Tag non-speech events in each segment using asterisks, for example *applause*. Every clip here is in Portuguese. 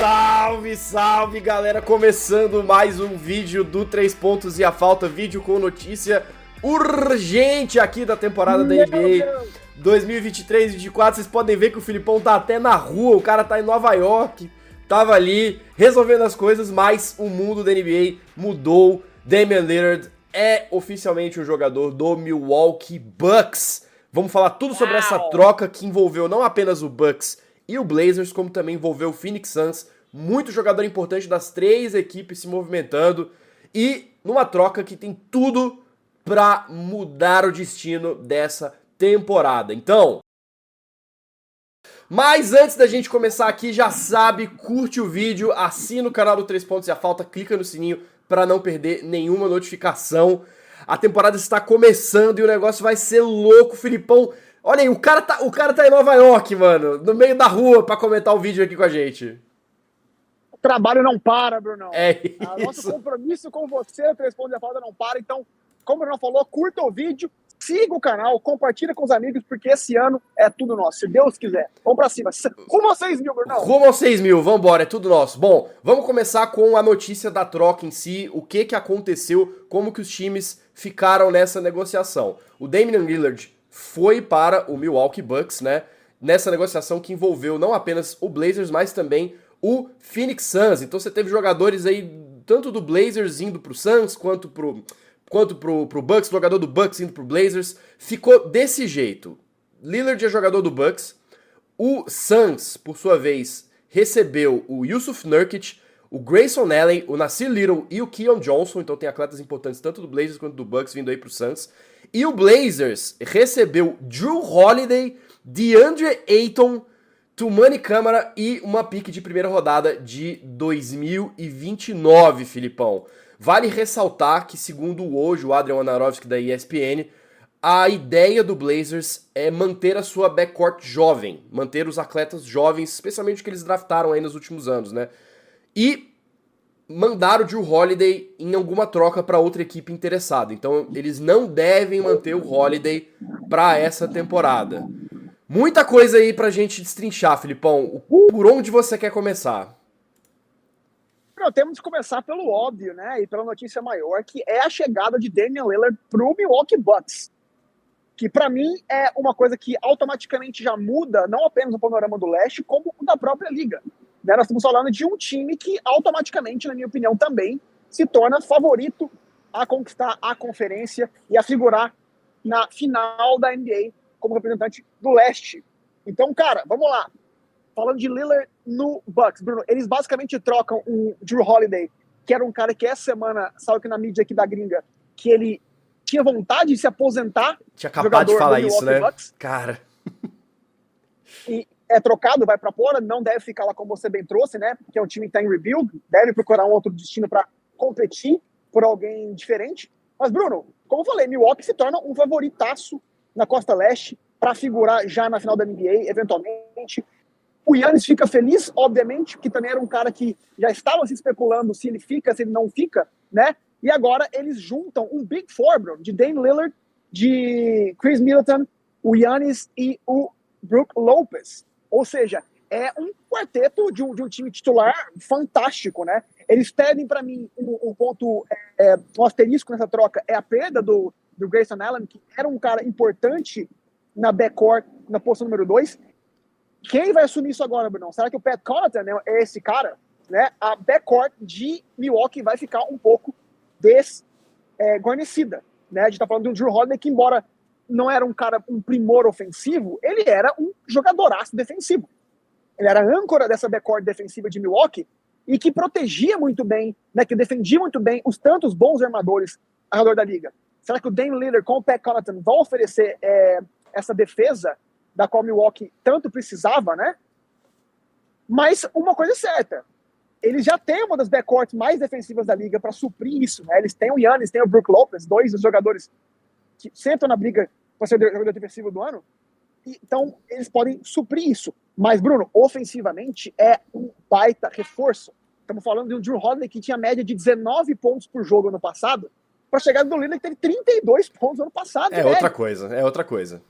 Salve, salve galera! Começando mais um vídeo do 3 Pontos e a Falta, vídeo com notícia urgente aqui da temporada da NBA 2023-24. Vocês podem ver que o Filipão tá até na rua, o cara tá em Nova York, tava ali resolvendo as coisas, mas o mundo da NBA mudou. Damian Lillard é oficialmente um jogador do Milwaukee Bucks. Vamos falar tudo sobre essa troca que envolveu não apenas o Bucks e o Blazers, como também envolveu o Phoenix Suns, muito jogador importante das três equipes se movimentando e numa troca que tem tudo para mudar o destino dessa temporada. Então, mas antes da gente começar aqui, já sabe, curte o vídeo, assina o canal do 3 Pontos e a Falta, clica no sininho para não perder nenhuma notificação. A temporada está começando e o negócio vai ser louco, Filipão. Olha aí, o cara tá, o cara tá em Nova York, mano, no meio da rua para comentar o vídeo aqui com a gente. Trabalho não para, Brunão. É isso. O nosso compromisso com você, o Responde a Falta não para. Então, como o Bruno falou, curta o vídeo, siga o canal, compartilha com os amigos, porque esse ano é tudo nosso, se Deus quiser. Vamos pra cima. Rumo aos 6 mil, Brunão. Rumo aos 6 mil, vambora, é tudo nosso. Bom, vamos começar com a notícia da troca em si, o que que aconteceu, como que os times ficaram nessa negociação. O Damian Lillard foi para o Milwaukee Bucks, né? Nessa negociação que envolveu não apenas o Blazers, mas também o Phoenix Suns. Então você teve jogadores aí, tanto do Blazers indo pro Suns, quanto pro, quanto pro, pro Bucks, jogador do Bucks indo pro Blazers. Ficou desse jeito. Lillard é jogador do Bucks. O Suns, por sua vez, recebeu o Yusuf Nurkic, o Grayson Allen, o Nasir Little e o Keon Johnson. Então tem atletas importantes tanto do Blazers quanto do Bucks vindo aí pro Suns. E o Blazers recebeu Drew Holiday, DeAndre Ayton, Tumani Câmara e uma pique de primeira rodada de 2029, Filipão. Vale ressaltar que, segundo hoje o Adrian Wanarovsky da ESPN, a ideia do Blazers é manter a sua backcourt jovem, manter os atletas jovens, especialmente que eles draftaram aí nos últimos anos, né? E mandaram o Drew Holiday em alguma troca para outra equipe interessada. Então eles não devem manter o Holiday para essa temporada. Muita coisa aí pra gente destrinchar, Filipão. Por onde você quer começar? Não, temos que começar pelo óbvio, né? E pela notícia maior, que é a chegada de Damian Lillard pro Milwaukee Bucks. Que para mim é uma coisa que automaticamente já muda não apenas o panorama do leste, como o da própria liga. Né? Nós estamos falando de um time que automaticamente, na minha opinião, também se torna favorito a conquistar a conferência e a figurar na final da NBA como representante do leste. Então, cara, vamos lá. Falando de Lillard no Bucks, Bruno, eles basicamente trocam o Drew Holiday, que era um cara que essa semana saiu aqui na mídia aqui da gringa, que ele tinha vontade de se aposentar. Tinha acabado de falar isso, né? Bucks. Cara. E é trocado, vai para Portland, não deve ficar lá como você bem trouxe, né? Que é um time que está em rebuild, deve procurar um outro destino para competir por alguém diferente. Mas, Bruno, como eu falei, Milwaukee se torna um favoritaço na Costa Leste para figurar já na final da NBA, eventualmente. O Yannis fica feliz, obviamente, que também era um cara que já estava se especulando se ele fica, se ele não fica, né? E agora eles juntam um Big Four, bro, de Dame Lillard, de Chris Middleton, o Yannis e o Brook Lopez. Ou seja, é um quarteto de um, de um time titular fantástico, né? Eles pedem para mim um, um ponto, é, um asterisco nessa troca, é a perda do, do Grayson Allen, que era um cara importante na backcourt, na posição número 2. Quem vai assumir isso agora, Bruno? Será que o Pat Connaughton é esse cara? Né? A backcourt de Milwaukee vai ficar um pouco desguarnecida. É, né? A gente tá falando um Drew Holiday que, embora não era um cara, um primor ofensivo, ele era um jogadoraço defensivo. Ele era âncora dessa backcourt defensiva de Milwaukee e que protegia muito bem, né, que defendia muito bem os tantos bons armadores ao redor da liga. Será que o Dame Lillard com o Pat Connaughton vão oferecer é, essa defesa da qual Milwaukee tanto precisava, né? Mas uma coisa é certa, eles já têm uma das backcourts mais defensivas da liga para suprir isso, né? Eles têm o Yannis, têm o Brook Lopez, dois dos jogadores que sentam na briga para ser o jogador defensivo do ano. Então, eles podem suprir isso. Mas, Bruno, ofensivamente é um baita reforço. Estamos falando de um Drew Holiday que tinha média de 19 pontos por jogo no passado, para chegar do Lillard que teve 32 pontos no ano passado. É outra coisa, é outra coisa.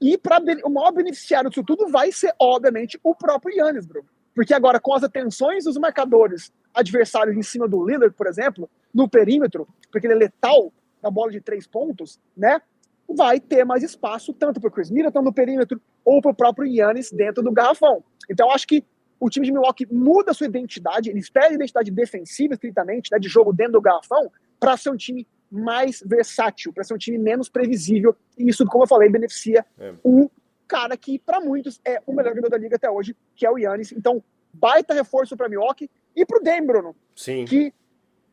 E para o maior beneficiário disso tudo vai ser, obviamente, o próprio Yannis, Bruno. Porque agora, com as atenções dos marcadores adversários em cima do Lillard, por exemplo, no perímetro, porque ele é letal na bola de três pontos, né? Vai ter mais espaço tanto para o Chris Middleton no perímetro ou para o próprio Yannis dentro do garrafão. Então, acho que o time de Milwaukee muda sua identidade, eles perdem a identidade defensiva, estritamente, né, de jogo dentro do garrafão, para ser um time mais versátil, para ser um time menos previsível. E isso, como eu falei, beneficia é. o cara que, para muitos, é o melhor jogador da liga até hoje, que é o Yannis. Então, baita reforço para Milwaukee e para o Bruno. Sim. Que,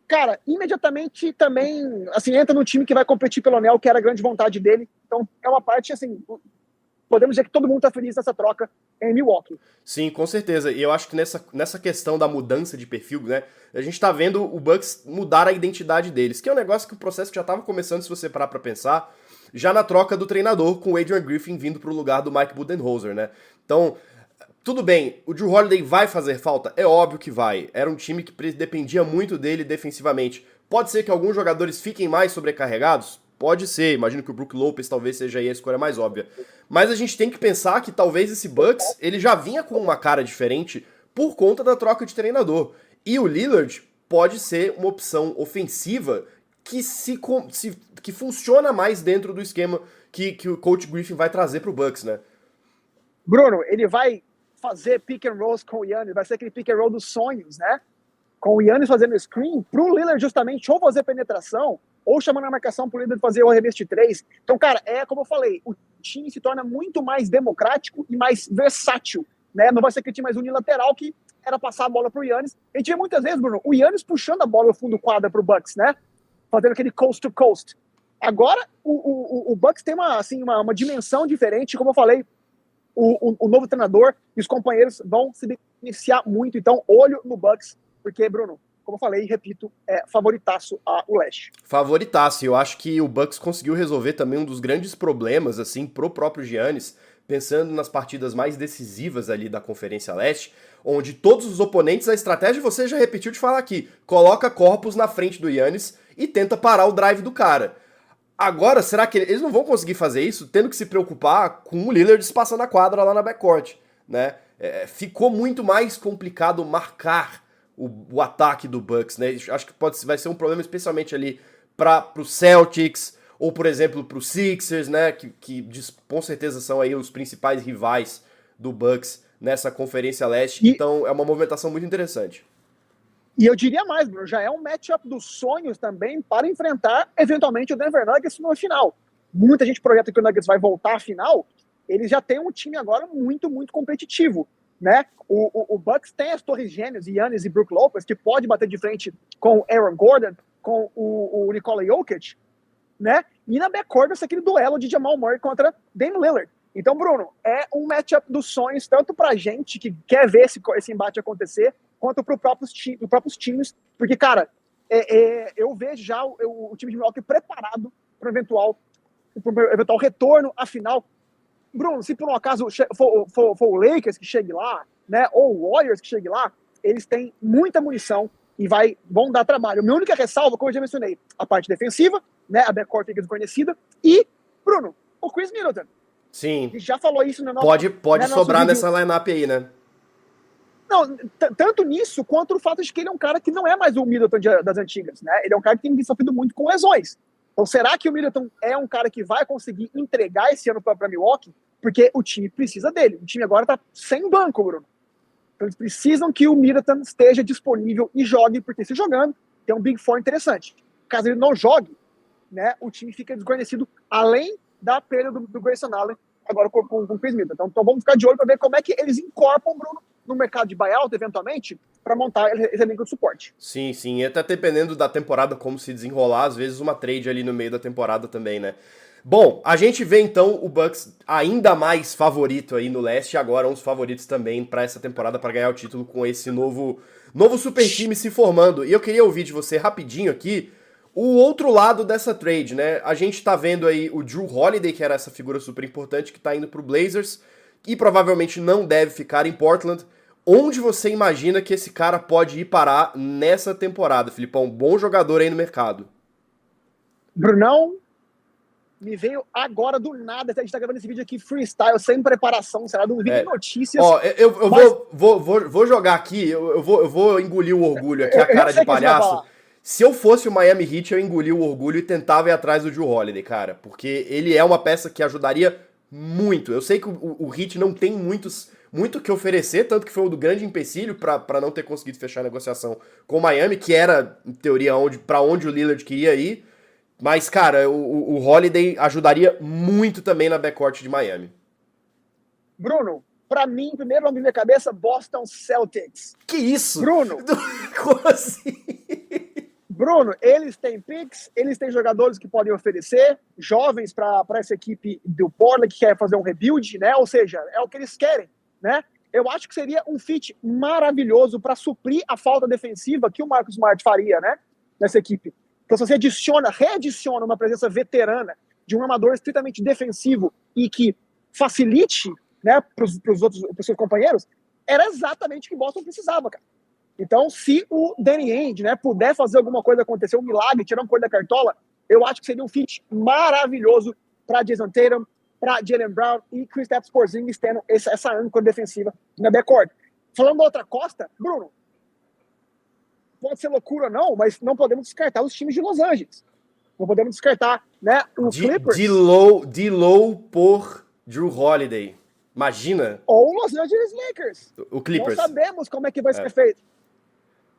cara, imediatamente também, assim, entra no time que vai competir pelo anel, que era a grande vontade dele. Então, é uma parte, assim, podemos dizer que todo mundo está feliz nessa troca em Milwaukee. Sim, com certeza. E eu acho que nessa, nessa questão da mudança de perfil, né? A gente está vendo o Bucks mudar a identidade deles, que é um negócio que o processo já estava começando, se você parar para pensar, já na troca do treinador com o Adrian Griffin vindo para o lugar do Mike Budenholzer, né? Então, tudo bem, o Drew Holiday vai fazer falta? É óbvio que vai. Era um time que dependia muito dele defensivamente. Pode ser que alguns jogadores fiquem mais sobrecarregados? Pode ser, imagino que o Brook Lopez talvez seja aí a escolha mais óbvia. Mas a gente tem que pensar que talvez esse Bucks, ele já vinha com uma cara diferente por conta da troca de treinador. E o Lillard pode ser uma opção ofensiva que se, se que funciona mais dentro do esquema que, que o coach Griffin vai trazer para o Bucks, né? Bruno, ele vai fazer pick and rolls com o Yannis, vai ser aquele pick and roll dos sonhos, né? Com o Yannis fazendo screen, pro Lillard justamente ou fazer penetração ou chamando a marcação por líder fazer o arremesso de três. Então, cara, é como eu falei, o time se torna muito mais democrático e mais versátil, né? Não vai ser aquele time mais unilateral que era passar a bola pro Yannis. A gente vê muitas vezes, Bruno, o Yannis puxando a bola no fundo do quadra pro Bucks, né? Fazendo aquele coast to coast. Agora, o, o, o Bucks tem uma, assim, uma, uma dimensão diferente, como eu falei, o, o, o, novo treinador e os companheiros vão se beneficiar muito. Então, olho no Bucks, porque, Bruno, como eu falei e repito, é favoritaço ao leste. Favoritaço. Eu acho que o Bucks conseguiu resolver também um dos grandes problemas, assim, pro próprio Giannis, pensando nas partidas mais decisivas ali da Conferência Leste, onde todos os oponentes, a estratégia você já repetiu de falar aqui, coloca corpos na frente do Yannis e tenta parar o drive do cara. Agora, será que eles não vão conseguir fazer isso tendo que se preocupar com o Lillard espaçando a quadra lá na backcourt, né? É, ficou muito mais complicado marcar o, o ataque do Bucks, né? Acho que pode, vai ser um problema especialmente ali para o Celtics ou, por exemplo, para os Sixers, né? Que, que com certeza são aí os principais rivais do Bucks nessa Conferência Leste. E... Então é uma movimentação muito interessante. E eu diria mais, Bruno, já é um matchup dos sonhos também para enfrentar eventualmente o Denver Nuggets no final. Muita gente projeta que o Nuggets vai voltar à final. Eles já têm um time agora muito, muito competitivo né? O, o, o, Bucks tem as torres gêmeas, Yannis e Brook Lopez, que pode bater de frente com Aaron Gordon, com o, o Nikola Jokic, né? E na backcourt ser aquele duelo de Jamal Murray contra Dame Lillard. Então, Bruno, é um matchup dos sonhos, tanto pra gente que quer ver esse, esse embate acontecer, quanto para próprios, ti, próprios times, porque, cara, é, é, eu vejo já o, o time de Milwaukee preparado para eventual, eventual retorno à final Bruno, se por um acaso for, for, for, o Lakers que chegue lá, né, ou o Warriors que chegue lá, eles têm muita munição e vai, vão dar trabalho. Minha única ressalva, como eu já mencionei, a parte defensiva, né, a backcourt fica desconhecida, e, Bruno, o Chris Middleton. Sim. Que já falou isso no nosso Pode, pode né, sobrar nessa lineup aí, né? Não, tanto nisso quanto o fato de que ele é um cara que não é mais o Middleton de, das antigas, né? Ele é um cara que tem sofrido muito com lesões. Então, será que o Middleton é um cara que vai conseguir entregar esse ano para Milwaukee? Porque o time precisa dele. O time agora está sem banco, Bruno. Então, eles precisam que o Middleton esteja disponível e jogue, porque se jogando, tem um Big Four interessante. Caso ele não jogue, né, o time fica desguarnecido, além da perda do, do Grayson Allen, agora com, com, com o Chris Middleton. Então, então vamos ficar de olho para ver como é que eles incorporam, Bruno, no mercado de buyout, eventualmente, para montar esse elenco de suporte. Sim, sim. E até dependendo da temporada, como se desenrolar, às vezes uma trade ali no meio da temporada também, né? Bom, a gente vê então o Bucks ainda mais favorito aí no leste, e agora uns favoritos também para essa temporada para ganhar o título com esse novo novo super time se formando. E eu queria ouvir de você rapidinho aqui o outro lado dessa trade, né? A gente tá vendo aí o Drew Holiday, que era essa figura super importante que tá indo pro Blazers e provavelmente não deve ficar em Portland. Onde você imagina que esse cara pode ir parar nessa temporada, Filipão? Bom jogador aí no mercado. Brunão, me veio agora do nada. A gente tá gravando esse vídeo aqui freestyle, sem preparação, será? Do vídeo É. de notícias. Ó, eu, eu Mas- vou, vou, vou, vou jogar aqui, eu, eu vou, eu vou engolir o orgulho aqui, Eu- a cara de palhaço. Se eu fosse o Miami Heat, eu engolia o orgulho e tentava ir atrás do Drew Holiday, cara. Porque ele é uma peça que ajudaria muito. Eu sei que o, o Heat não tem muitos, muito o que oferecer, tanto que foi um do grande empecilho pra não ter conseguido fechar a negociação com o Miami, que era, em teoria, onde, pra onde o Lillard queria ir. Mas, cara, o, o- Holiday ajudaria muito também na backcourt de Miami. Bruno, pra mim, primeiro nome na minha cabeça, Boston Celtics. Que isso? Bruno, *laughs* Como assim? Bruno, eles têm picks, eles têm jogadores que podem oferecer, jovens para essa equipe do Portland que quer fazer um rebuild, né? Ou seja, é o que eles querem, né? Eu acho que seria um fit maravilhoso para suprir a falta defensiva que o Marcus Smart faria, né? Nessa equipe. Então, se você adiciona, readiciona uma presença veterana de um armador estritamente defensivo e que facilite, né, para os outros pros seus companheiros, era exatamente o que Boston precisava, cara. Então, se o Danny Ainge, né, puder fazer alguma coisa acontecer, um milagre, tirar um coisa da cartola, eu acho que seria um fit maravilhoso para Jason Tatum, para Jalen Brown e Chris Porzingis tendo essa, essa âncora defensiva na backcourt. Falando da outra costa, Bruno, pode ser loucura ou não, mas não podemos descartar os times de Los Angeles. Não podemos descartar, né, os De, Clippers de low, de low por Drew Holiday. Imagina ou os Los Angeles Lakers. o Clippers. Não sabemos como é que vai É. ser feito.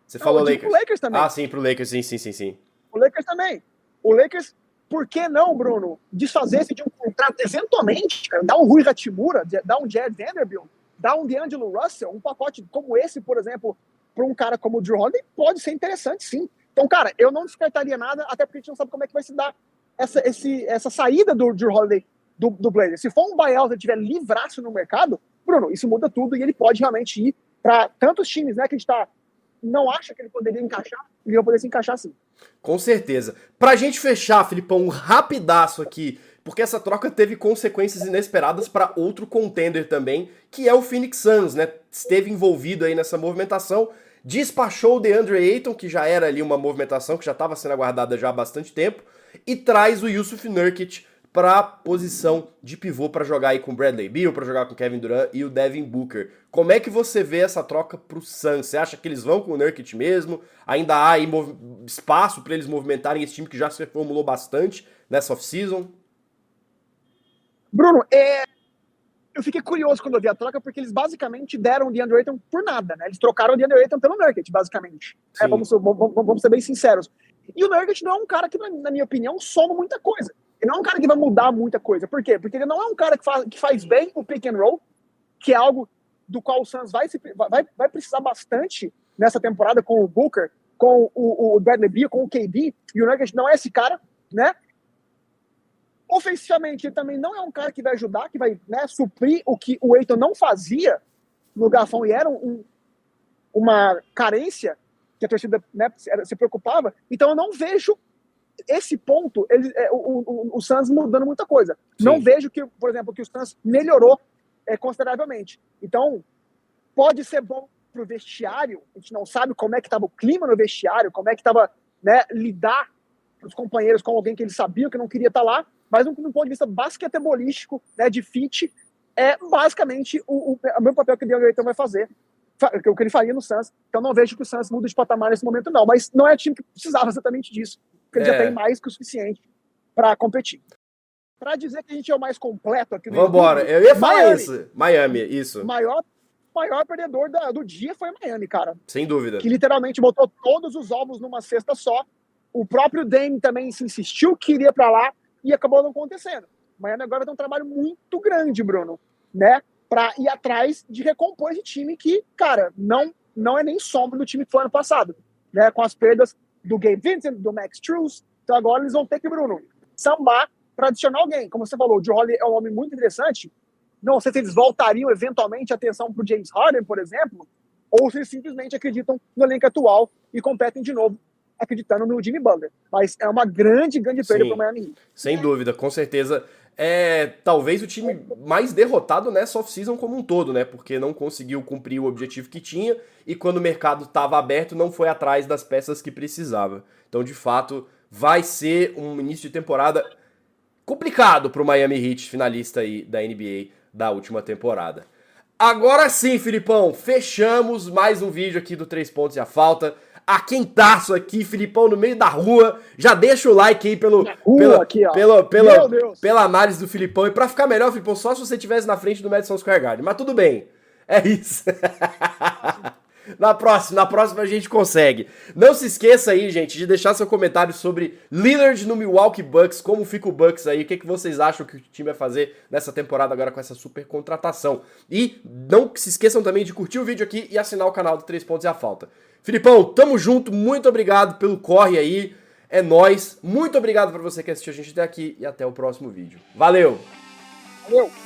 Você Não, falou Lakers. pro Lakers também. Ah, sim, pro Lakers, sim, sim, sim, sim. O Lakers também. O Lakers, por que não, Bruno, desfazer-se de um contrato eventualmente, cara, dar um Rui Hachimura, dar um Jared Vanderbilt, dar um DeAngelo Russell, um pacote como esse, por exemplo, para um cara como o Drew Holiday, pode ser interessante, sim. Então, cara, eu não descartaria nada, até porque a gente não sabe como é que vai se dar essa, esse, essa saída do Drew Holiday do, do Blazers. Se for um buyout e tiver livraço no mercado, Bruno, isso muda tudo e ele pode realmente ir para tantos times, né, que a gente tá, não acha que ele poderia encaixar, ele vai poder se encaixar sim. Com certeza. Pra gente fechar, Filipão, um rapidaço aqui, porque essa troca teve consequências inesperadas pra outro contender também, que é o Phoenix Suns, né? Esteve envolvido aí nessa movimentação, despachou o DeAndre Ayton, que já era ali uma movimentação que já estava sendo aguardada já há bastante tempo, e traz o Yusuf Nurkic para posição de pivô para jogar aí com Bradley Beal, para jogar com Kevin Durant e o Devin Booker. Como é que você vê essa troca pro Suns? Você acha que eles vão com o Nurkic mesmo? Ainda há aí espaço para eles movimentarem esse time que já se reformulou bastante nessa off-season? Bruno, é, eu fiquei curioso quando eu vi a troca, porque eles basicamente deram o DeAndre Ayton por nada, né? Eles trocaram o DeAndre Ayton pelo Nurkic, basicamente. É, vamos, ser- vamos- vamos ser bem sinceros. E o Nurkic não é um cara que, na minha opinião, soma muita coisa. Ele não é um cara que vai mudar muita coisa. Por quê? Porque ele não é um cara que faz, que faz bem o pick and roll, que é algo do qual o Suns vai, se- vai, vai precisar bastante nessa temporada com o Booker, com o, o Bradley Beal, com o KD, e o Nurkic não é esse cara, né? Ofensivamente, ele também não é um cara que vai ajudar, que vai né, suprir o que o Eiton não fazia no garfão e era um- uma carência que a torcida né, se preocupava. Então eu não vejo esse ponto, ele, é, o, o, o Suns mudando muita coisa. Não Sim. vejo que, por exemplo, que o Suns melhorou é, consideravelmente. Então, pode ser bom para o vestiário, a gente não sabe como é que estava o clima no vestiário, como é que estava né, lidar os companheiros com alguém que eles sabiam que não queria estar lá, mas do ponto de vista basquetebolístico, né, de fit, é basicamente o, o, o meu papel que o Ayton vai fazer, fa- o que ele faria no Suns. Então não vejo que o Suns muda de patamar nesse momento não, mas não é time que precisava exatamente disso, porque ele É. já tem mais que o suficiente para competir. Para dizer que a gente é o mais completo aqui no Vambora, eu ia falar Miami. isso. Miami, isso, o maior, maior perdedor da- do dia foi Miami, cara sem dúvida. que literalmente botou todos os ovos numa cesta só. O próprio Dame também se insistiu que iria para lá e acabou não acontecendo. Miami agora tem um trabalho muito grande, Bruno, né? Para ir atrás de recompor esse time que, cara, não não é nem sombra do time que foi ano passado, né? Com as perdas do Gabe Vincent, do Max Truss. Então agora eles vão ter que, Bruno, sambar para adicionar alguém. Como você falou, o Joe Holly é um homem muito interessante. Não sei se eles voltariam eventualmente a atenção para o James Harden, por exemplo, ou se eles simplesmente acreditam no elenco atual e competem de novo acreditando no Jimmy Butler. Mas é uma grande, grande perda para o Miami Heat. Sem dúvida, com certeza. É talvez o time mais derrotado nessa off-season como um todo, né? Porque não conseguiu cumprir o objetivo que tinha e quando o mercado estava aberto não foi atrás das peças que precisava. Então, de fato, vai ser um início de temporada complicado pro Miami Heat, finalista aí da NBA da última temporada. Agora sim, Filipão, fechamos mais um vídeo aqui do Três Pontos e a Falta. A quentaço aqui, Filipão, no meio da rua. Já deixa o like aí pelo, rua, pela, aqui, ó. pela, pela, análise do Filipão. E pra ficar melhor, Filipão, só se você estivesse na frente do Madison Square Garden. Mas tudo bem. É isso. *laughs* Na próxima, na próxima a gente consegue. Não se esqueça aí, gente, de deixar seu comentário sobre Lillard no Milwaukee Bucks, como fica o Bucks aí, o que, que vocês acham que o time vai fazer nessa temporada agora com essa super contratação. E não se esqueçam também de curtir o vídeo aqui e assinar o canal do 3 Pontos e a Falta. Filipão, tamo junto, muito obrigado pelo corre aí, é nós. Muito obrigado para você que assistiu a gente até aqui e até o próximo vídeo. Valeu! Valeu!